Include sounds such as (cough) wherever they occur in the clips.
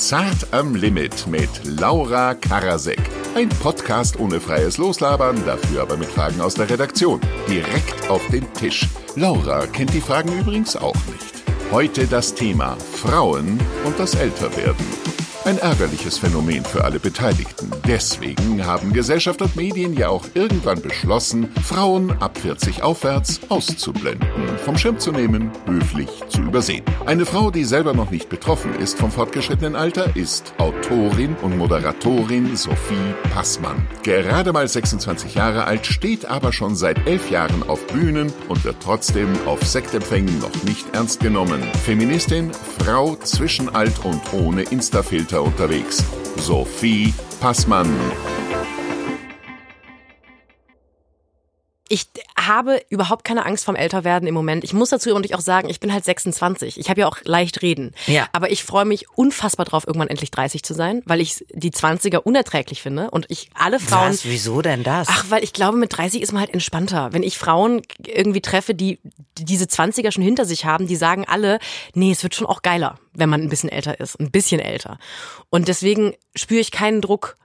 Zart am Limit mit Laura Karasek. Ein Podcast ohne freies Loslabern, dafür aber mit Fragen aus der Redaktion. Direkt auf den Tisch. Laura kennt die Fragen übrigens auch nicht. Heute das Thema Frauen und das Älterwerden. Ein ärgerliches Phänomen für alle Beteiligten. Deswegen haben Gesellschaft und Medien ja auch irgendwann beschlossen, Frauen ab 40 aufwärts auszublenden, vom Schirm zu nehmen, höflich zu übersehen. Eine Frau, die selber noch nicht betroffen ist vom fortgeschrittenen Alter, ist Autorin und Moderatorin Sophie Passmann. Gerade mal 26 Jahre alt, steht aber schon seit elf Jahren auf Bühnen und wird trotzdem auf Sektempfängen noch nicht ernst genommen. Feministin, Frau zwischen alt und ohne Instafilter unterwegs. Sophie Passmann. Ich habe überhaupt keine Angst vom Älterwerden im Moment. Ich muss dazu übrigens auch sagen, ich bin halt 26. Ich habe ja auch leicht reden. Ja. Aber ich freue mich unfassbar drauf, irgendwann endlich 30 zu sein, weil ich die 20er unerträglich finde und ich alle Frauen. Was? Wieso denn das? Ach, weil ich glaube, mit 30 ist man halt entspannter. Wenn ich Frauen irgendwie treffe, die diese 20er schon hinter sich haben, die sagen alle, nee, es wird schon auch geiler, wenn man ein bisschen älter ist, ein bisschen älter. Und deswegen spüre ich keinen Druck,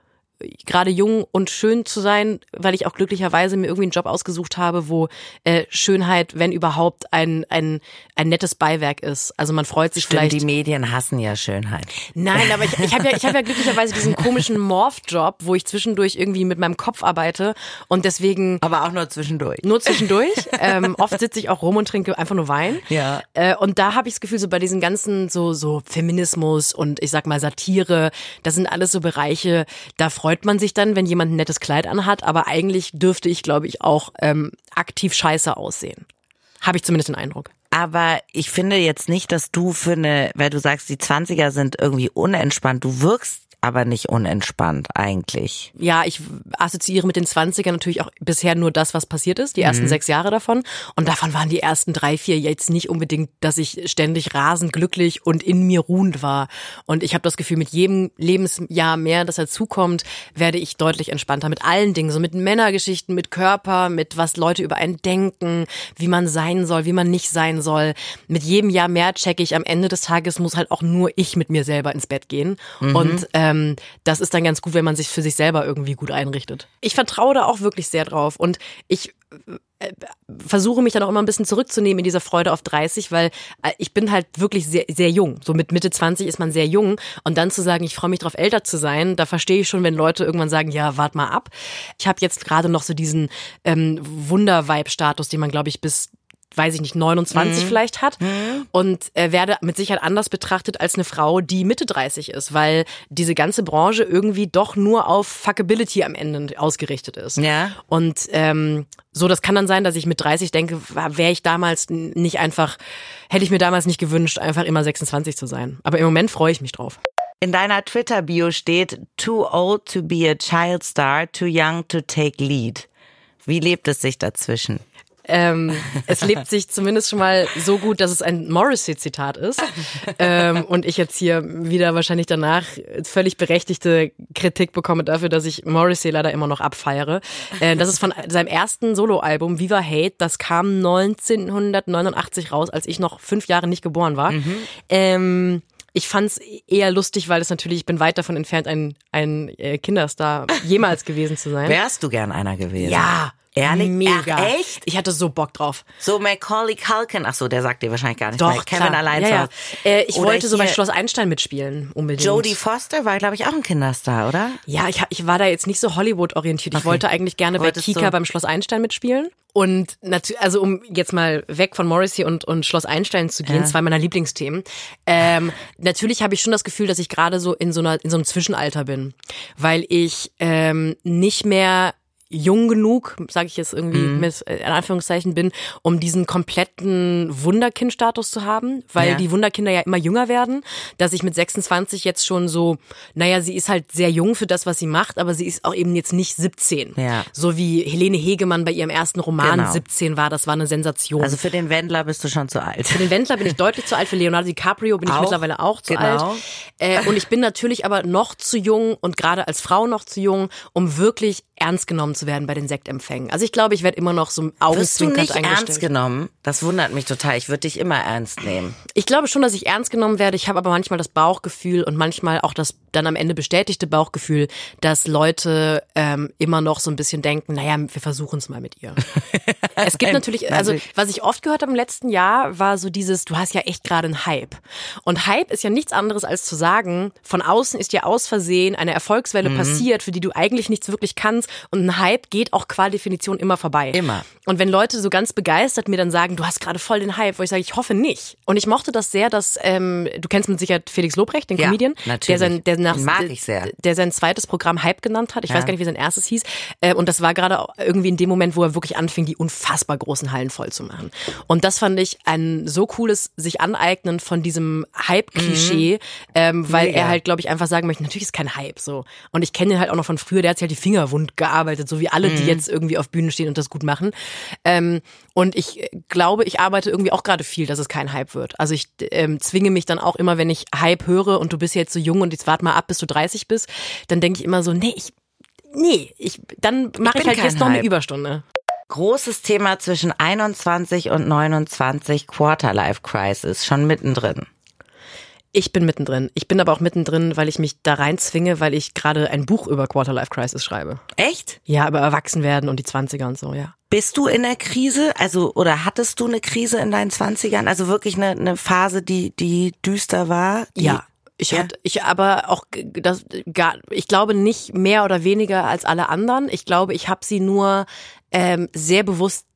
gerade jung und schön zu sein, weil ich auch glücklicherweise mir irgendwie einen Job ausgesucht habe, wo äh, Schönheit, wenn überhaupt, ein, ein, ein nettes Beiwerk ist. Also man freut sich Stimmt, vielleicht. die Medien hassen ja Schönheit. Nein, aber ich, ich habe ja, ich hab ja glücklicherweise diesen komischen Morph-Job, wo ich zwischendurch irgendwie mit meinem Kopf arbeite und deswegen Aber auch nur zwischendurch. nur zwischendurch. ähm, oft sitze ich auch rum und trinke einfach nur Wein. Ja. Äh, und da habe ich das Gefühl, so bei diesen ganzen so so Feminismus und ich sag mal Satire, das sind alles so Bereiche, da freut man sich dann, wenn jemand ein nettes Kleid anhat, aber eigentlich dürfte ich, glaube ich, auch ähm, aktiv scheiße aussehen. Habe ich zumindest den Eindruck. Aber ich finde jetzt nicht, dass du für eine, weil du sagst, die 20er sind irgendwie unentspannt. Du wirkst aber nicht unentspannt eigentlich. Ja, ich assoziiere mit den 20ern natürlich auch bisher nur das, was passiert ist, die ersten sechs Jahre davon. Und davon waren die ersten drei, vier jetzt nicht unbedingt, dass ich ständig rasend glücklich und in mir ruhend war. Und ich habe das Gefühl, mit jedem Lebensjahr mehr, das dazukommt, werde ich deutlich entspannter mit allen Dingen, so mit Männergeschichten, mit Körper, mit was Leute über einen denken, wie man sein soll, wie man nicht sein soll. Mit jedem Jahr mehr checke ich, am Ende des Tages muss halt auch nur ich mit mir selber ins Bett gehen. Und ähm, das ist dann ganz gut, wenn man sich für sich selber irgendwie gut einrichtet. Ich vertraue da auch wirklich sehr drauf und ich äh, versuche mich dann auch immer ein bisschen zurückzunehmen in dieser Freude auf 30, weil äh, ich bin halt wirklich sehr, sehr jung. So mit Mitte 20 ist man sehr jung und dann zu sagen, ich freue mich drauf, älter zu sein, da verstehe ich schon, wenn Leute irgendwann sagen, ja, wart mal ab. Ich habe jetzt gerade noch so diesen ähm, Wunder-Vibe-Status, den man, glaube ich, bis weiß ich nicht, 29 vielleicht hat und äh, werde mit Sicherheit anders betrachtet als eine Frau, die Mitte 30 ist, weil diese ganze Branche irgendwie doch nur auf Fuckability am Ende ausgerichtet ist. Ja. Und ähm, so, das kann dann sein, dass ich mit 30 denke, wäre ich damals nicht einfach, hätte ich mir damals nicht gewünscht, einfach immer 26 zu sein. Aber im Moment freue ich mich drauf. In deiner Twitter-Bio steht, too old to be a child star, too young to take lead. Wie lebt es sich dazwischen? Ähm, es lebt sich zumindest schon mal so gut, dass es ein Morrissey-Zitat ist. Ähm, und ich jetzt hier wieder wahrscheinlich danach völlig berechtigte Kritik bekomme dafür, dass ich Morrissey leider immer noch abfeiere. Äh, das ist von seinem ersten Soloalbum Viva Hate. Das kam 1989 raus, als ich noch fünf Jahre nicht geboren war. Ähm, ich fand's eher lustig, weil es natürlich, ich bin weit davon entfernt, ein, ein äh, Kinderstar jemals gewesen zu sein. Wärst du gern einer gewesen? Ja, Ehrlich? Mega. Ach, echt? Ich hatte so Bock drauf. So Macaulay Culkin, ach so, der sagt dir wahrscheinlich gar nicht. Doch, Kevin klar. allein ja, ja. Äh, Ich Oder wollte so bei Schloss Einstein mitspielen, unbedingt. Jodie Foster war, glaube ich, auch ein Kinderstar, oder? Ja, ich, ich war da jetzt nicht so Hollywood-orientiert. Ich Okay. wollte eigentlich gerne bei Wolltest Kika du- beim Schloss Einstein mitspielen. Und natürlich, also um jetzt mal weg von Morrissey und, und Schloss Einstein zu gehen, Ja. zwei meiner Lieblingsthemen. Ähm, natürlich habe ich schon das Gefühl, dass ich gerade so in so einer in so einem Zwischenalter bin, weil ich ähm, nicht mehr jung genug, sage ich jetzt irgendwie Mhm. mit äh, in Anführungszeichen bin, um diesen kompletten Wunderkind-Status zu haben, weil Ja. die Wunderkinder ja immer jünger werden, dass ich mit 26 jetzt schon so, naja, sie ist halt sehr jung für das, was sie macht, aber sie ist auch eben jetzt nicht 17. Ja. So wie Helene Hegemann bei ihrem ersten Roman Genau. 17 war, das war eine Sensation. Also für den Wendler bist du schon zu alt. Für den Wendler bin ich deutlich zu alt, für Leonardo DiCaprio bin ich Auch, mittlerweile auch zu genau. alt. Äh, und ich bin natürlich aber noch zu jung und gerade als Frau noch zu jung, um wirklich ernst genommen zu werden bei den Sektempfängen. Also ich glaube, ich werde immer noch so Wirst du augenzwinkernd nicht eingestellt. ernst genommen? Das wundert mich total. Ich würde dich immer ernst nehmen. Ich glaube schon, dass ich ernst genommen werde. Ich habe aber manchmal das Bauchgefühl und manchmal auch das dann am Ende bestätigte Bauchgefühl, dass Leute ähm, immer noch so ein bisschen denken, naja, wir versuchen es mal mit ihr. (laughs) es gibt natürlich, also was ich oft gehört habe im letzten Jahr, war so dieses, du hast ja echt gerade einen Hype. Und Hype ist ja nichts anderes als zu sagen, von außen ist dir aus Versehen eine Erfolgswelle Mhm. passiert, für die du eigentlich nichts wirklich kannst. Und ein Hype geht auch qua Definition immer vorbei. Immer. Und wenn Leute so ganz begeistert mir dann sagen, du hast gerade voll den Hype, wo ich sage, ich hoffe nicht. Und ich mochte das sehr, dass ähm, du kennst mit Sicherheit Felix Lobrecht, den Ja, Comedian, natürlich. der sein, der nach, mag der, ich sehr. der sein zweites Programm Hype genannt hat. Ich Ja. weiß gar nicht, wie sein erstes hieß. Äh, und das war gerade irgendwie in dem Moment, wo er wirklich anfing, die unfassbar großen Hallen voll zu machen. Und das fand ich ein so cooles sich aneignen von diesem Hype-Klischee, ähm, weil Mhm. Mega. er halt, glaube ich, einfach sagen möchte, natürlich ist kein Hype so. Und ich kenne ihn halt auch noch von früher, der hat sich halt die Finger wund gearbeitet, so wie alle, Mhm. die jetzt irgendwie auf Bühnen stehen und das gut machen. Ähm, und ich äh, glaube, ich arbeite irgendwie auch gerade viel, dass es kein Hype wird. Also ich ähm, zwinge mich dann auch immer, wenn ich Hype höre und du bist jetzt so jung und jetzt wart mal ab, bis du 30 bist, dann denke ich immer so, nee, ich, nee, ich, dann mache ich, bin halt jetzt noch eine. Überstunde. Großes Thema zwischen 21 und 29 Quarterlife Crisis, schon mittendrin. Ich bin mittendrin. Ich bin aber auch mittendrin, weil ich mich da rein zwinge, weil ich gerade ein Buch über Quarterlife Crisis schreibe. Echt? Ja, über Erwachsenwerden und die 20er und so, ja. Bist du in der Krise? Also, oder hattest du eine Krise in deinen 20ern? Also wirklich eine, eine Phase, die, die düster war? Die, Ja. Ich Ja. hatte, ich aber auch das gar, ich glaube nicht mehr oder weniger als alle anderen. Ich glaube, ich habe sie nur ähm, sehr bewusst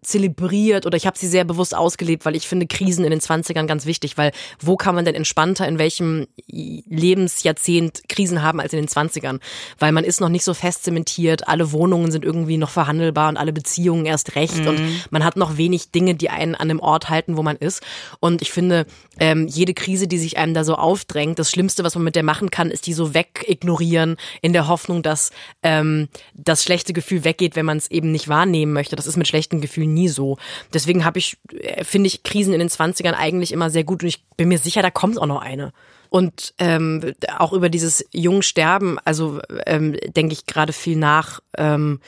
zelebriert oder ich habe sie sehr bewusst ausgelebt, weil ich finde Krisen in den 20ern ganz wichtig, weil wo kann man denn entspannter in welchem Lebensjahrzehnt Krisen haben als in den 20ern? Weil man ist noch nicht so fest zementiert, alle Wohnungen sind irgendwie noch verhandelbar und alle Beziehungen erst recht und man hat noch wenig Dinge, die einen an dem Ort halten, wo man ist. Und ich finde, ähm, jede Krise, die sich einem da so aufdrängt, das Schlimmste, was man mit der machen kann, ist die so wegignorieren in der Hoffnung, dass ähm, das schlechte Gefühl weggeht, wenn man es eben nicht wahrnehmen möchte. Das ist mit schlechten Gefühlen nie so. Deswegen habe ich, äh, finde ich Krisen in den 20ern eigentlich immer sehr gut und ich bin mir sicher, da kommt auch noch eine. Und ähm, auch über dieses jungen Sterben, also ähm, denke ich gerade viel nach. Ähm,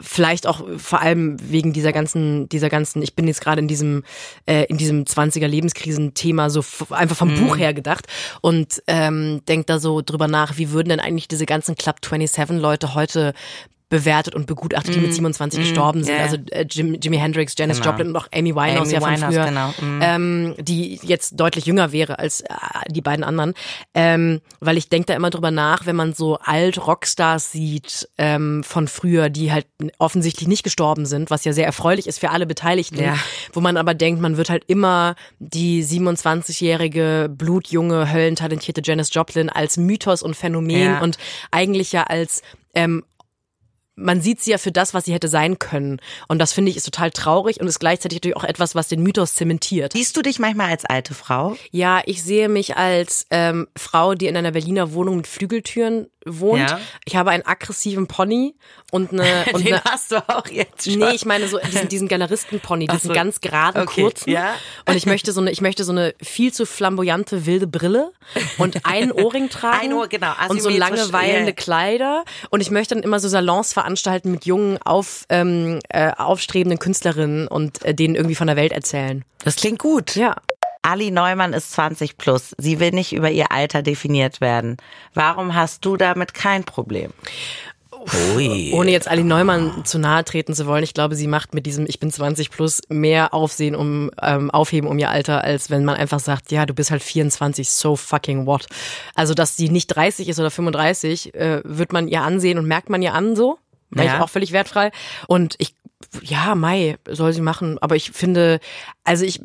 vielleicht auch vor allem wegen dieser ganzen, dieser ganzen, ich bin jetzt gerade in diesem, äh, in diesem 20er Lebenskrisenthema so f- einfach vom Buch her gedacht und ähm, denkt da so drüber nach, wie würden denn eigentlich diese ganzen Club 27 Leute heute bewertet und begutachtet, die mit 27 gestorben sind. ja. Also äh, Jim, Jimi Hendrix, Janis Genau. Joplin und auch Amy Winehouse Amy ja von Winehouse, früher, genau. Mhm. ähm, die jetzt deutlich jünger wäre als äh, die beiden anderen. Ähm, weil ich denke da immer drüber nach, wenn man so alt Rockstars sieht ähm, von früher, die halt offensichtlich nicht gestorben sind, was ja sehr erfreulich ist für alle Beteiligten, Ja. wo man aber denkt, man wird halt immer die 27-jährige, blutjunge, höllentalentierte Janis Joplin als Mythos und Phänomen Ja. und eigentlich ja als ähm, man sieht sie ja für das, was sie hätte sein können. Und das finde ich ist total traurig und ist gleichzeitig natürlich auch etwas, was den Mythos zementiert. Siehst du dich manchmal als alte Frau? Ja, ich sehe mich als ähm, Frau, die in einer Berliner Wohnung mit Flügeltüren wohnt. Ja. Ich habe einen aggressiven Pony und eine, (laughs) und eine hast du auch jetzt schon. Nee, ich meine so diesen, diesen Galeristenpony, diesen so. ganz geraden, Okay, kurzen. ja. Und ich möchte so eine, ich möchte so eine viel zu flamboyante wilde Brille und einen Ohrring (laughs) tragen. Ein Ohr, genau, Und so asymmetrisch, lange weilende ja. Kleider. Und ich möchte dann immer so Salons veranstalten mit jungen, auf, ähm, äh, aufstrebenden Künstlerinnen und äh, denen irgendwie von der Welt erzählen. Das klingt gut. Ja. Ali Neumann ist 20 plus. Sie will nicht über ihr Alter definiert werden. Warum hast du damit kein Problem? Ui. Ohne jetzt Ali Neumann zu nahe treten zu wollen, ich glaube, sie macht mit diesem Ich bin 20 plus mehr Aufsehen um ähm, Aufheben um ihr Alter, als wenn man einfach sagt, ja, du bist halt 24, so fucking what. Also, dass sie nicht 30 ist oder 35, äh, wird man ihr ansehen und merkt man ihr an so. Wäre Ja. ich auch völlig wertfrei. Und ich, ja, Mai soll sie machen. Aber ich finde, also ich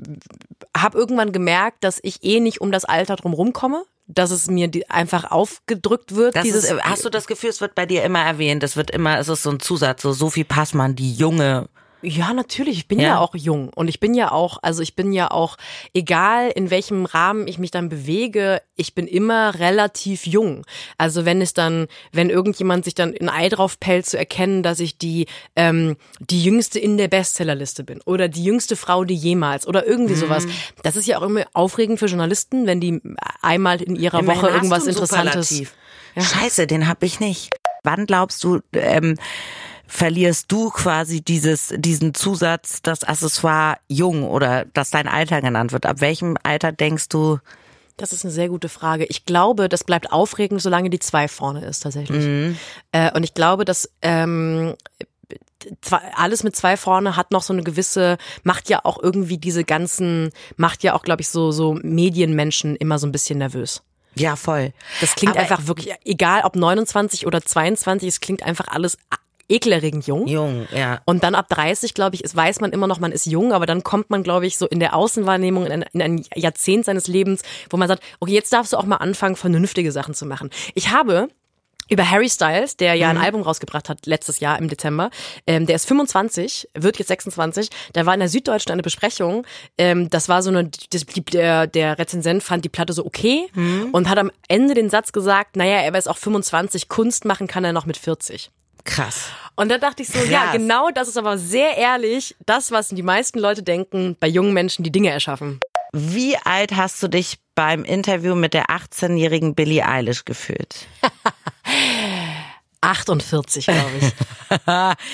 habe irgendwann gemerkt, dass ich eh nicht um das Alter drum rumkomme. Dass es mir die, einfach aufgedrückt wird. Das dieses, ist, hast du das Gefühl, es wird bei dir immer erwähnt, es wird immer, es ist so ein Zusatz, so Sophie Passmann, die junge. Ja, natürlich. Ich bin ja. Ja. auch jung und ich bin ja auch, also ich bin ja auch, egal in welchem Rahmen ich mich dann bewege, ich bin immer relativ jung. Also wenn es dann, wenn irgendjemand sich dann ein Ei drauf pellt, zu erkennen, dass ich die ähm, die jüngste in der Bestsellerliste bin oder die jüngste Frau, die jemals oder irgendwie Mhm. sowas. Das ist ja auch immer aufregend für Journalisten, wenn die einmal in ihrer Immerhin Woche irgendwas Interessantes. Superlativ. Scheiße, den hab ich nicht. wann glaubst du, ähm, verlierst du quasi dieses, diesen Zusatz, das Accessoire jung oder dass dein Alter genannt wird? Ab welchem Alter denkst du, Das ist eine sehr gute Frage. Ich glaube, das bleibt aufregend, solange die zwei vorne ist tatsächlich. Mhm. Äh, und ich glaube, dass ähm, alles mit zwei vorne hat noch so eine gewisse, macht ja auch irgendwie diese ganzen, macht ja auch, glaube ich, so, so Medienmenschen immer so ein bisschen nervös. ja voll. Das klingt Aber- einfach wirklich, egal ob 29 oder 22, es klingt einfach alles ekelerregend jung. Jung, ja. Und dann ab 30, glaube ich, ist, weiß man immer noch, man ist jung, aber dann kommt man, glaube ich, so in der Außenwahrnehmung in ein, in ein Jahrzehnt seines Lebens, wo man sagt, okay, jetzt darfst du auch mal anfangen, vernünftige Sachen zu machen. Ich habe über Harry Styles, der ja Mhm. ein Album rausgebracht hat letztes Jahr im Dezember, ähm, der ist 25, wird jetzt 26, der war in der Süddeutschen eine Besprechung, ähm, das war so eine, das, der, der Rezensent fand die Platte so okay Mhm. und hat am Ende den Satz gesagt, naja, er ist auch 25, Kunst machen kann er noch mit 40. Krass. Und da dachte ich so, ja, Krass. genau das ist aber sehr ehrlich das, was die meisten Leute denken bei jungen Menschen, die Dinge erschaffen. Wie alt hast du dich beim Interview mit der 18-jährigen Billie Eilish gefühlt? (laughs) 48, glaube ich.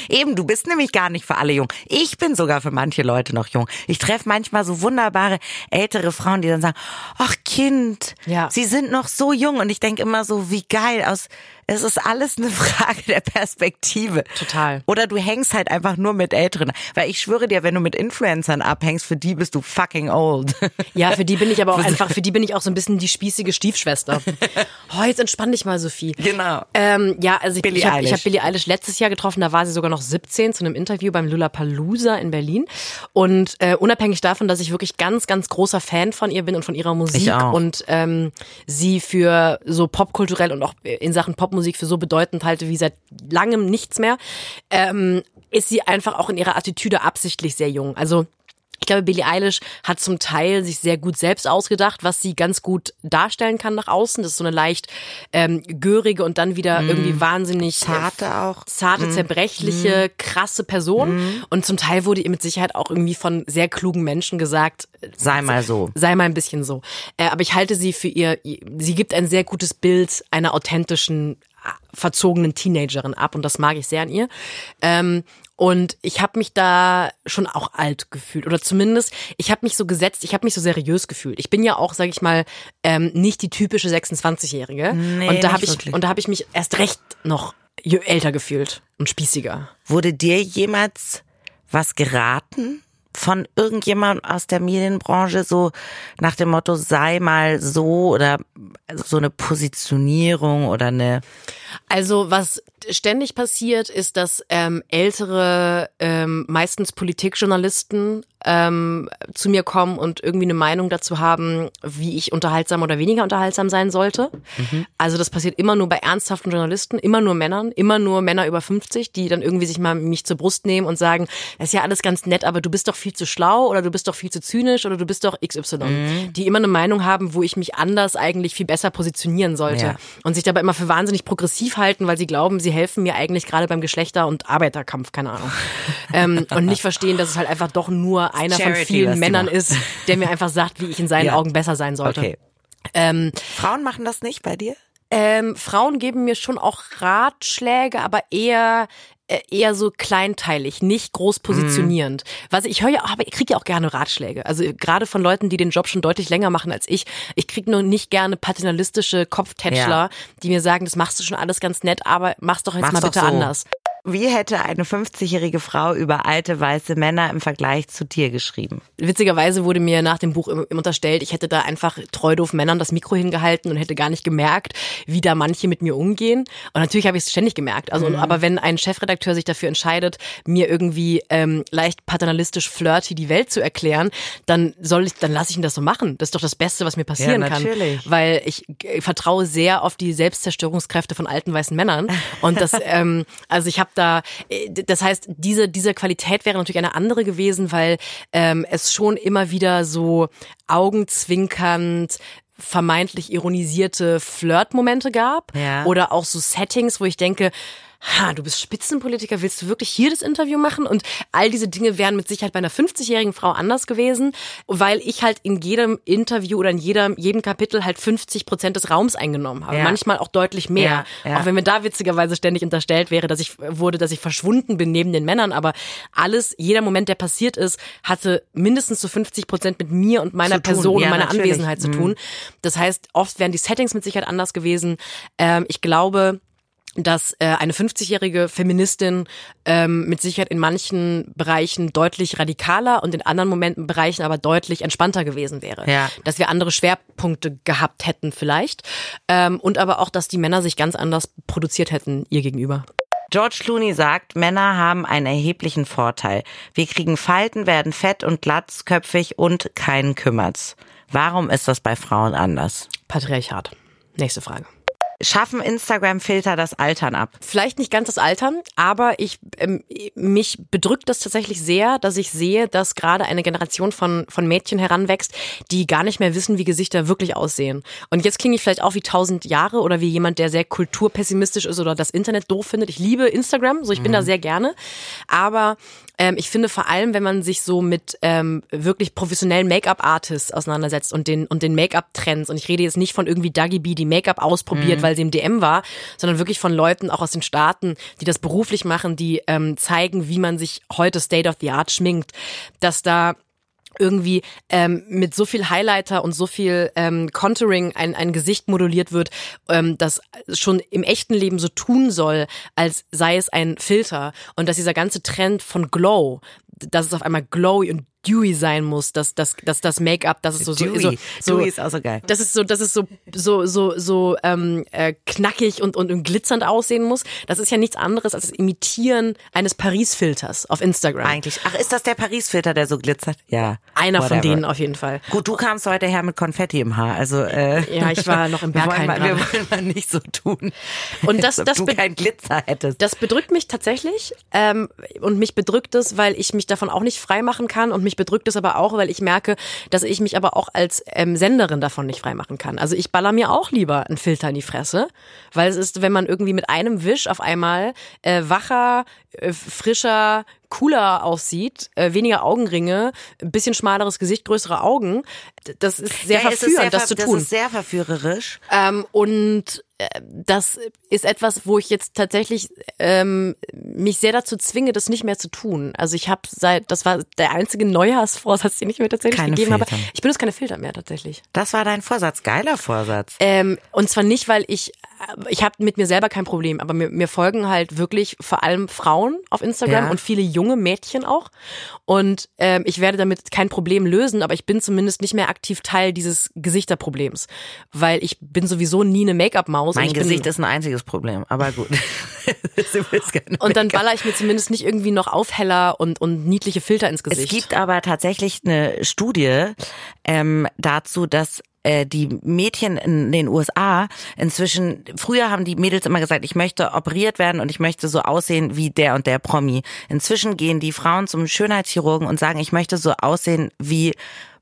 (laughs) Eben, du bist nämlich gar nicht für alle jung. Ich bin sogar für manche Leute noch jung. Ich treffe manchmal so wunderbare ältere Frauen, die dann sagen, ach Kind, Ja. sie sind noch so jung. Und ich denke immer so, wie geil aus. Es ist alles eine (laughs) Frage der Perspektive. Total. Oder du hängst halt einfach nur mit Älteren. Weil ich schwöre dir, wenn du mit Influencern abhängst, für die bist du fucking old. (laughs) Ja, für die bin ich aber auch (laughs) einfach, für die bin ich auch so ein bisschen die spießige Stiefschwester. Oh, jetzt entspann dich mal, Sophie. Genau. Ähm, ja, also ich, Billie ich habe hab Billie Eilish letztes Jahr getroffen, da war sie sogar noch 17 zu einem Interview beim Lollapalooza in Berlin. Und äh, unabhängig davon, dass ich wirklich ganz, ganz großer Fan von ihr bin und von ihrer Musik und ähm, sie für so popkulturell und auch in Sachen Popmusik für so bedeutend halte wie seit langem nichts mehr, ähm, ist sie einfach auch in ihrer Attitüde absichtlich sehr jung. Also ich glaube, Billie Eilish hat zum Teil sich sehr gut selbst ausgedacht, was sie ganz gut darstellen kann nach außen. Das ist so eine leicht ähm, görige und dann wieder irgendwie wahnsinnig äh, Zarte auch. zarte, zerbrechliche, krasse Person. Und zum Teil wurde ihr mit Sicherheit auch irgendwie von sehr klugen Menschen gesagt, äh, Sei mal so. sei mal ein bisschen so. Äh, aber ich halte sie für ihr, sie gibt ein sehr gutes Bild einer authentischen, verzogenen Teenagerin ab und das mag ich sehr an ihr. Ähm, und ich habe mich da schon auch alt gefühlt oder zumindest ich habe mich so gesetzt, ich habe mich so seriös gefühlt. Ich bin ja auch, sage ich mal, ähm, nicht die typische 26-jährige Nee, und da habe ich wirklich. und da habe ich mich erst recht noch älter gefühlt und spießiger. Wurde dir jemals was geraten von irgendjemandem aus der Medienbranche, so nach dem Motto, sei mal so oder so eine Positionierung oder eine, Also was ständig passiert, ist, dass ähm, ältere, ähm, meistens Politikjournalisten ähm, zu mir kommen und irgendwie eine Meinung dazu haben, wie ich unterhaltsam oder weniger unterhaltsam sein sollte. Also das passiert immer nur bei ernsthaften Journalisten, immer nur Männern, immer nur Männer über 50, die dann irgendwie sich mal mich zur Brust nehmen und sagen, das ist ja alles ganz nett, aber du bist doch viel zu schlau oder du bist doch viel zu zynisch oder du bist doch XY. Die immer eine Meinung haben, wo ich mich anders eigentlich viel besser positionieren sollte Ja. und sich dabei immer für wahnsinnig progressiv halten, weil sie glauben, sie helfen mir eigentlich gerade beim Geschlechter- und Arbeiterkampf, keine Ahnung. ähm, und nicht verstehen, dass es halt einfach doch nur einer von Charity, was vielen Männern ist, der mir einfach sagt, wie ich in seinen Ja. Augen besser sein sollte. okay. Ähm, Frauen machen das nicht bei dir? ähm, Frauen geben mir schon auch Ratschläge, aber eher eher so kleinteilig, nicht groß positionierend. Was ich höre ja, aber ich kriege ja auch gerne Ratschläge. Also gerade von Leuten, die den Job schon deutlich länger machen als ich. Ich kriege nur nicht gerne paternalistische Kopftätschler, Ja. die mir sagen, das machst du schon alles ganz nett, aber mach's doch jetzt Mach's mal bitte so. anders. Wie hätte eine 50-jährige Frau über alte weiße Männer im Vergleich zu dir geschrieben? Witzigerweise wurde mir nach dem Buch unterstellt, ich hätte da einfach treu doof Männern das Mikro hingehalten und hätte gar nicht gemerkt, wie da manche mit mir umgehen. Und natürlich habe ich es ständig gemerkt. Also, aber wenn ein Chefredakteur sich dafür entscheidet, mir irgendwie ähm, leicht paternalistisch flirty die Welt zu erklären, dann soll ich, dann lasse ich ihn das so machen. Das ist doch das Beste, was mir passieren Ja, kann. natürlich. Weil ich äh, vertraue sehr auf die Selbstzerstörungskräfte von alten weißen Männern. Und das, (laughs) ähm, also ich habe da, äh, das heißt, diese, diese Qualität wäre natürlich eine andere gewesen, weil ähm, es schon immer wieder so augenzwinkernd vermeintlich ironisierte Flirtmomente gab Ja. oder auch so Settings, wo ich denke, ha, du bist Spitzenpolitiker, willst du wirklich hier das Interview machen? Und all diese Dinge wären mit Sicherheit bei einer 50-jährigen Frau anders gewesen, weil ich halt in jedem Interview oder in jedem, jedem Kapitel halt 50 Prozent des Raums eingenommen habe. Ja. Manchmal auch deutlich mehr. Ja, ja. Auch wenn mir da witzigerweise ständig unterstellt wäre, dass ich wurde, dass ich verschwunden bin neben den Männern. Aber alles, jeder Moment, der passiert ist, hatte mindestens so 50 Prozent mit mir und meiner Zu. Person und meiner natürlich. Mhm. Anwesenheit zu tun. Das heißt, oft wären die Settings mit Sicherheit anders gewesen. Ähm, ich glaube, dass äh, eine 50-jährige Feministin ähm, mit Sicherheit in manchen Bereichen deutlich radikaler und in anderen Momenten Bereichen aber deutlich entspannter gewesen wäre. Ja. Dass wir andere Schwerpunkte gehabt hätten vielleicht. Ähm, und aber auch, dass die Männer sich ganz anders produziert hätten ihr gegenüber. George Clooney sagt, Männer haben einen erheblichen Vorteil. Wir kriegen Falten, werden fett und glatzköpfig und keinen kümmert's. Warum ist das bei Frauen anders? Patriarchat. Nächste Frage. Schaffen Instagram-Filter das Altern ab? Vielleicht nicht ganz das Altern, aber ich ähm, mich bedrückt das tatsächlich sehr, dass ich sehe, dass gerade eine Generation von von Mädchen heranwächst, die gar nicht mehr wissen, wie Gesichter wirklich aussehen. Und jetzt klinge ich vielleicht auch wie tausend Jahre oder wie jemand, der sehr kulturpessimistisch ist oder das Internet doof findet. Ich liebe Instagram, so ich bin da sehr gerne, aber ähm, ich finde vor allem, wenn man sich so mit ähm, wirklich professionellen Make-up-Artists auseinandersetzt und den und den Make-up-Trends und ich rede jetzt nicht von irgendwie Dagi B, die Make-up ausprobiert, weil sie im DM war, sondern wirklich von Leuten auch aus den Staaten, die das beruflich machen, die ähm, zeigen, wie man sich heute State of the Art schminkt, dass da irgendwie ähm, mit so viel Highlighter und so viel ähm, Contouring ein, ein Gesicht moduliert wird, ähm, das schon im echten Leben so tun soll, als sei es ein Filter. Und dass dieser ganze Trend von Glow, dass es auf einmal glowy und dewy sein muss, dass, dass, dass das Make-up, das ist so, so, Dewy. so, so ist auch so geil. das ist so, das ist so, so, so, so ähm, äh, knackig und, und, und glitzernd aussehen muss. Das ist ja nichts anderes als das Imitieren eines Paris-Filters auf Instagram. Eigentlich. Ach, ist das der Paris-Filter, der so glitzert? Ja. Einer von Whatever. denen auf jeden Fall. Gut, du kamst heute her mit Konfetti im Haar, also äh, Ja, ich war noch im (laughs) wir mal, wir gerade. wollen mal nicht so tun, Und das- ob das du keinen Glitzer hättest. Das bedrückt mich tatsächlich ähm, und mich bedrückt es, weil ich mich davon auch nicht frei machen kann und mich bedrückt es aber auch, weil ich merke, dass ich mich aber auch als ähm, Senderin davon nicht frei machen kann. Also ich baller mir auch lieber einen Filter in die Fresse, weil es ist, wenn man irgendwie mit einem Wisch auf einmal äh, wacher, äh, frischer, cooler aussieht, äh, weniger Augenringe, ein bisschen schmaleres Gesicht, größere Augen, das ist sehr Ja, es ist verführend, sehr das zu Das tun. ist sehr verführerisch. Ähm, und das ist etwas, wo ich jetzt tatsächlich ähm, mich sehr dazu zwinge, das nicht mehr zu tun. Also ich habe seit, das war der einzige Neujahrsvorsatz, den ich mir tatsächlich Keine gegeben Filter. habe. Ich benutze keine Filter mehr tatsächlich. Das war dein Vorsatz. Geiler Vorsatz. Ähm, und zwar nicht, weil ich, ich habe mit mir selber kein Problem, aber mir, mir folgen halt wirklich vor allem Frauen auf Instagram Ja. und viele junge Mädchen auch. Und ähm, ich werde damit kein Problem lösen, aber ich bin zumindest nicht mehr aktiv Teil dieses Gesichterproblems, weil ich bin sowieso nie eine Make-up-Maus. Mein ich bin- Gesicht ist ein einziges Problem, aber gut. (laughs) Und dann baller ich mir zumindest nicht irgendwie noch Aufheller und, und niedliche Filter ins Es Gesicht. gibt aber tatsächlich eine Studie ähm, dazu, dass äh, die Mädchen in den USA inzwischen, früher haben die Mädels immer gesagt, ich möchte operiert werden und ich möchte so aussehen wie der und der Promi. Inzwischen gehen die Frauen zum Schönheitschirurgen und sagen, ich möchte so aussehen wie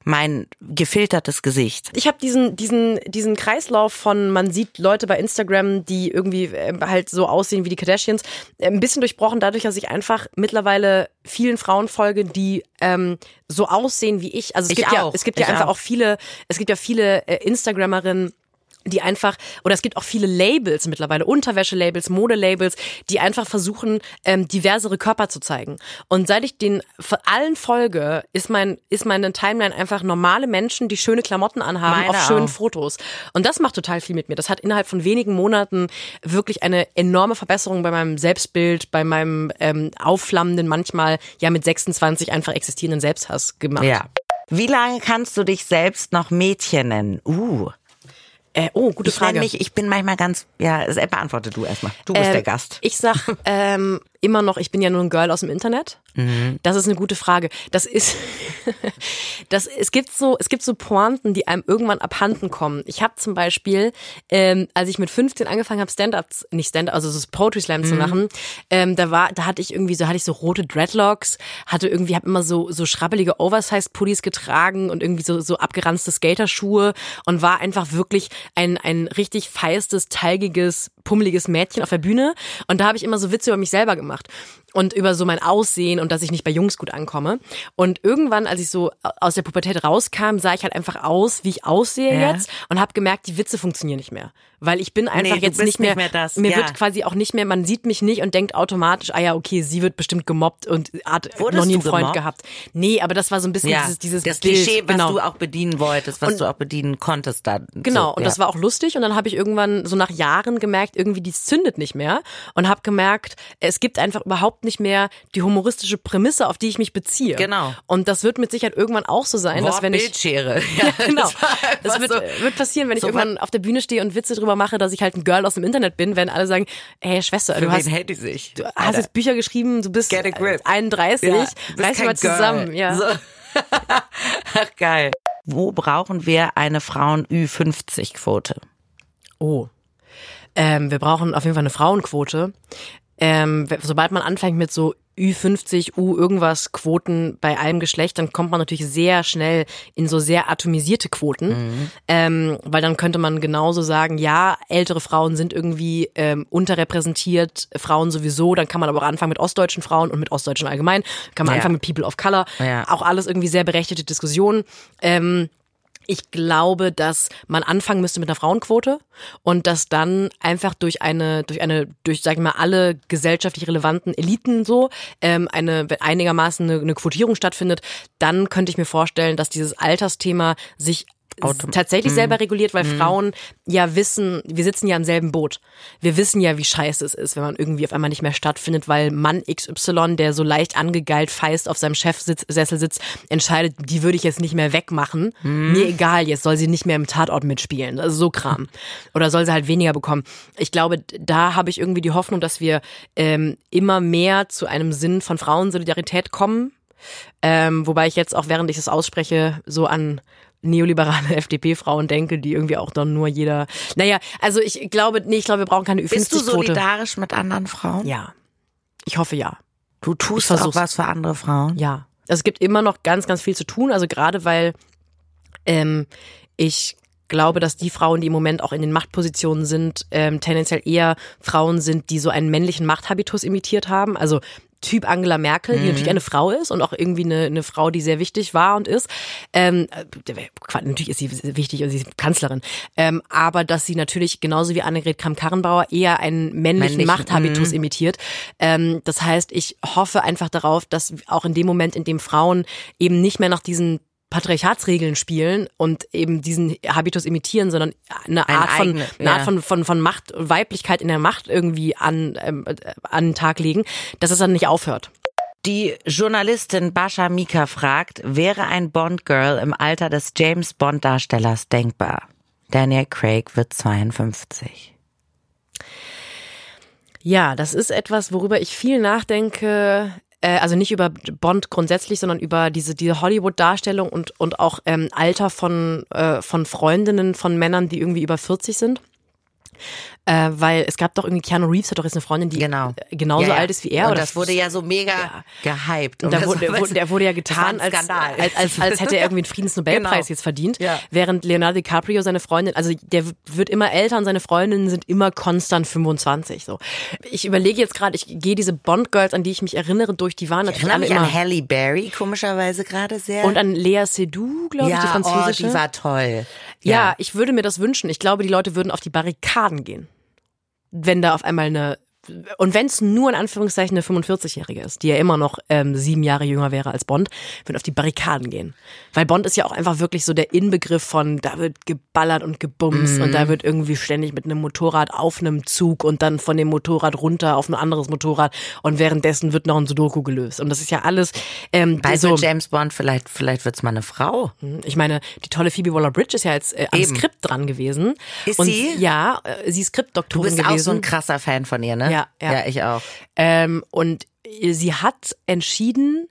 mein gefiltertes Gesicht. ich habe diesen diesen diesen Kreislauf von man sieht Leute bei Instagram, die irgendwie äh, halt so aussehen wie die Kardashians, äh, ein bisschen durchbrochen dadurch, dass ich einfach mittlerweile vielen Frauen folge, die ähm, so aussehen wie ich. Also es Ich gibt ja auch. es gibt ja Ich einfach auch. auch viele es gibt ja viele äh, Instagrammerinnen die einfach, oder es gibt auch viele Labels mittlerweile, Unterwäschelabels, Modelabels, die einfach versuchen, ähm, diversere Körper zu zeigen. Und seit ich den allen folge, ist mein, ist meine Timeline einfach normale Menschen, die schöne Klamotten anhaben, Meine auf schönen auch. Fotos. Und das macht total viel mit mir. Das hat innerhalb von wenigen Monaten wirklich eine enorme Verbesserung bei meinem Selbstbild, bei meinem ähm, aufflammenden, manchmal ja mit 26 einfach existierenden Selbsthass gemacht. Ja. Wie lange kannst du dich selbst noch Mädchen nennen? Uh. Äh, oh, gute Ich Frage. mich, ich bin manchmal ganz, ja, beantworte du erstmal. Du bist Ähm, der Gast. Ich sag (laughs) ähm, immer noch, ich bin ja nur ein Girl aus dem Internet. Mhm. Das ist eine gute Frage. Das ist, (laughs) das es gibt so, es gibt so Pointen, die einem irgendwann abhanden kommen. Ich habe zum Beispiel, ähm, als ich mit 15 angefangen habe, Stand-ups, nicht Stand, also so Poetry Slam Mhm. zu machen, ähm, da war, da hatte ich irgendwie so, hatte ich so rote Dreadlocks, hatte irgendwie, habe immer so so schrabbelige Oversized Pullis getragen und irgendwie so so abgeranzte Skaterschuhe und war einfach wirklich ein ein richtig feistes, teilgiges pummeliges Mädchen auf der Bühne. Und da habe ich immer so Witze über mich selber gemacht und über so mein Aussehen und dass ich nicht bei Jungs gut ankomme. Und irgendwann, als ich so aus der Pubertät rauskam, sah ich halt einfach aus, wie ich aussehe Ja. jetzt und habe gemerkt, die Witze funktionieren nicht mehr. Weil ich bin einfach Nee, jetzt nicht mehr, nicht mehr das, mir ja. wird quasi auch nicht mehr, man sieht mich nicht und denkt automatisch, ah ja, okay, sie wird bestimmt gemobbt und hat Wurdest noch nie einen Freund gemobbt? gehabt. Nee, aber das war so ein bisschen Ja, dieses, dieses das Bild. Klischee, was genau. du auch bedienen wolltest, was du auch bedienen konntest dann. Genau, so, und das war auch lustig und dann habe ich irgendwann so nach Jahren gemerkt, irgendwie die zündet nicht mehr und habe gemerkt, es gibt einfach überhaupt nicht mehr die humoristische Prämisse, auf die ich mich beziehe. Genau. Und das wird mit Sicherheit irgendwann auch so sein, dass wenn ich Wortbildschere. (laughs) ja, genau. das Das wird, so- wird passieren, wenn ich so irgendwann auf der Bühne stehe und Witze drüber mache, dass ich halt ein Girl aus dem Internet bin, werden alle sagen, hey Schwester, Für du hast, hält die sich? du hast jetzt Bücher geschrieben, du bist Get a grip. 31, Ja, du bist reiß mal Girl. zusammen. Ja. So. (laughs) Ach, geil. Wo brauchen wir eine Frauen-Ü50-Quote? Oh. Ähm, wir brauchen auf jeden Fall eine Frauenquote. Ähm, sobald man anfängt mit so Ü50, U irgendwas Quoten bei einem Geschlecht, dann kommt man natürlich sehr schnell in so sehr atomisierte Quoten, ähm, weil dann könnte man genauso sagen, ja, ältere Frauen sind irgendwie ähm, unterrepräsentiert, Frauen sowieso, dann kann man aber auch anfangen mit ostdeutschen Frauen und mit ostdeutschen allgemein, kann man Ja. anfangen mit People of Color, Ja. auch alles irgendwie sehr berechtigte Diskussionen. Ähm, ich glaube, dass man anfangen müsste mit einer Frauenquote und dass dann einfach durch eine, durch eine, durch, sag ich mal, alle gesellschaftlich relevanten Eliten so, ähm, eine, wenn einigermaßen eine, eine Quotierung stattfindet, dann könnte ich mir vorstellen, dass dieses Altersthema sich Autom- tatsächlich selber reguliert, weil Frauen ja wissen, wir sitzen ja im selben Boot. Wir wissen ja, wie scheiße es ist, wenn man irgendwie auf einmal nicht mehr stattfindet, weil Mann XY, der so leicht angegeilt feist auf seinem Chefsessel sitzt, entscheidet, die würde ich jetzt nicht mehr wegmachen. Mir egal, jetzt soll sie nicht mehr im Tatort mitspielen. Also so Kram. (laughs) Oder soll sie halt weniger bekommen. Ich glaube, da habe ich irgendwie die Hoffnung, dass wir ähm, immer mehr zu einem Sinn von Frauensolidarität kommen. Ähm, wobei ich jetzt auch, während ich das ausspreche, so an neoliberale (laughs) FDP-Frauen denke, die irgendwie auch dann nur jeder. Naja, also ich glaube, nee, ich glaube, wir brauchen keine Bist du Ü50-Quote. solidarisch mit anderen Frauen? Ja. Ich hoffe ja. Du tust auch was für andere Frauen? Ja. Also es gibt immer noch ganz, ganz viel zu tun. Also gerade weil ähm, ich glaube, dass die Frauen, die im Moment auch in den Machtpositionen sind, ähm, tendenziell eher Frauen sind, die so einen männlichen Machthabitus imitiert haben. Also Typ Angela Merkel, die natürlich eine Frau ist und auch irgendwie eine, eine Frau, die sehr wichtig war und ist. Ähm, äh, natürlich ist sie wichtig und sie ist Kanzlerin. Ähm, aber dass sie natürlich genauso wie Annegret Kramp-Karrenbauer eher einen männlichen Männlichen, Machthabitus imitiert. Ähm, das heißt, ich hoffe einfach darauf, dass auch in dem Moment, in dem Frauen eben nicht mehr nach diesen Patriarchatsregeln spielen und eben diesen Habitus imitieren, sondern eine Art von, eigene, eine Art ja. von, von, von Macht, Weiblichkeit in der Macht irgendwie an, ähm, äh, an den Tag legen, dass es dann nicht aufhört. Die Journalistin Bascha Mika fragt, wäre ein Bond-Girl im Alter des James Bond-Darstellers denkbar? Daniel Craig wird 52. Ja, das ist etwas, worüber ich viel nachdenke. Äh, also nicht über Bond grundsätzlich, sondern über diese, diese Hollywood-Darstellung und, und auch ähm, Alter von, äh, von Freundinnen von Männern, die irgendwie über 40 sind. Äh, weil es gab doch irgendwie, Keanu Reeves hat doch jetzt eine Freundin, die Genau. äh, genauso Ja, ja. alt ist wie er. Und das wurde ja so mega gehypt. Und da das wurde, war- wurde, der wurde ja getan, als, als, als, als hätte er irgendwie einen Friedensnobelpreis Genau. jetzt verdient. Ja. Während Leonardo DiCaprio seine Freundin, also der wird immer älter und seine Freundinnen sind immer konstant 25. So. Ich überlege jetzt gerade, ich gehe diese Bond-Girls, an die ich mich erinnere, durch, die waren Ich natürlich erinnere alle mich immer. an Halle Berry, komischerweise gerade sehr. und an Lea Seydoux, glaube ich, die ja, französische. oh, die war toll. ja, ich würde mir das wünschen. Ich glaube, die Leute würden auf die Barrikaden gehen. Wenn da auf einmal eine und wenn es nur in Anführungszeichen eine 45-Jährige ist, die ja immer noch ähm, sieben Jahre jünger wäre als Bond, würden auf die Barrikaden gehen. Weil Bond ist ja auch einfach wirklich so der Inbegriff von, da wird geballert und gebumst und Mhm. da wird irgendwie ständig mit einem Motorrad auf einem Zug und dann von dem Motorrad runter auf ein anderes Motorrad und währenddessen wird noch ein Sudoku gelöst. Und das ist ja alles ähm, Bei so. so James Bond, vielleicht, vielleicht wird's mal eine Frau. Ich meine, die tolle Phoebe Waller-Bridge ist ja jetzt äh, am. Skript dran gewesen. Ist und sie? Ja, äh, sie ist Du Skriptdoktorin bist auch gewesen. so ein krasser Fan von ihr, ne? Ja, ja. Ja, ich auch. Ähm, und sie hat entschieden,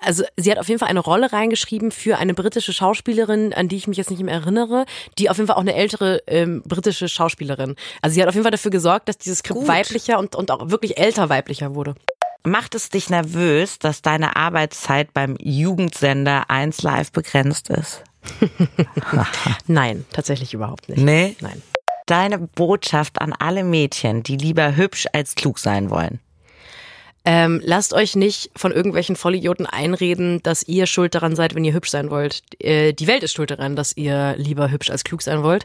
also sie hat auf jeden Fall eine Rolle reingeschrieben für eine britische Schauspielerin, an die ich mich jetzt nicht mehr erinnere, die auf jeden Fall auch eine ältere ähm, britische Schauspielerin. Also sie hat auf jeden Fall dafür gesorgt, dass dieses Skript Gut. weiblicher und, und auch wirklich älter weiblicher wurde. Macht es dich nervös, dass deine Arbeitszeit beim Jugendsender 1 Live begrenzt ist? (laughs) Nein, tatsächlich überhaupt nicht. Nee. Nein. Deine Botschaft an alle Mädchen, die lieber hübsch als klug sein wollen? Ähm, lasst euch nicht von irgendwelchen Vollidioten einreden, dass ihr schuld daran seid, wenn ihr hübsch sein wollt. Äh, die Welt ist schuld daran, dass ihr lieber hübsch als klug sein wollt,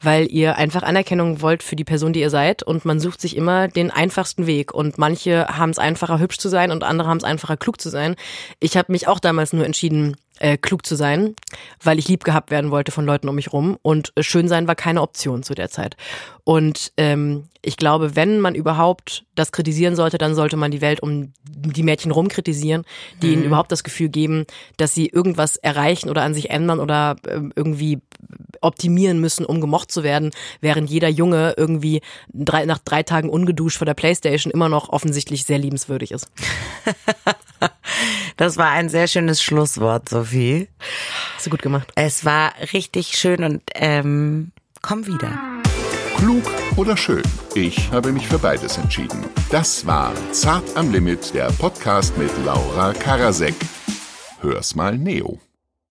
weil ihr einfach Anerkennung wollt für die Person, die ihr seid und man sucht sich immer den einfachsten Weg und manche haben es einfacher, hübsch zu sein und andere haben es einfacher, klug zu sein. Ich habe mich auch damals nur entschieden, äh, klug zu sein, weil ich lieb gehabt werden wollte von Leuten um mich rum und äh, schön sein war keine Option zu der Zeit. Und ähm, ich glaube, wenn man überhaupt das kritisieren sollte, dann sollte man die Welt um die Mädchen rum kritisieren, die mhm. ihnen überhaupt das Gefühl geben, dass sie irgendwas erreichen oder an sich ändern oder äh, irgendwie optimieren müssen, um gemocht zu werden, während jeder Junge irgendwie drei, nach drei Tagen ungeduscht vor der Playstation immer noch offensichtlich sehr liebenswürdig ist. Das war ein sehr schönes Schlusswort, Sophie. Hast du gut gemacht. Es war richtig schön und ähm, komm wieder. Klug oder schön? Ich habe mich für beides entschieden. Das war Zart am Limit, der Podcast mit Laura Karasek. Hör's mal Neo.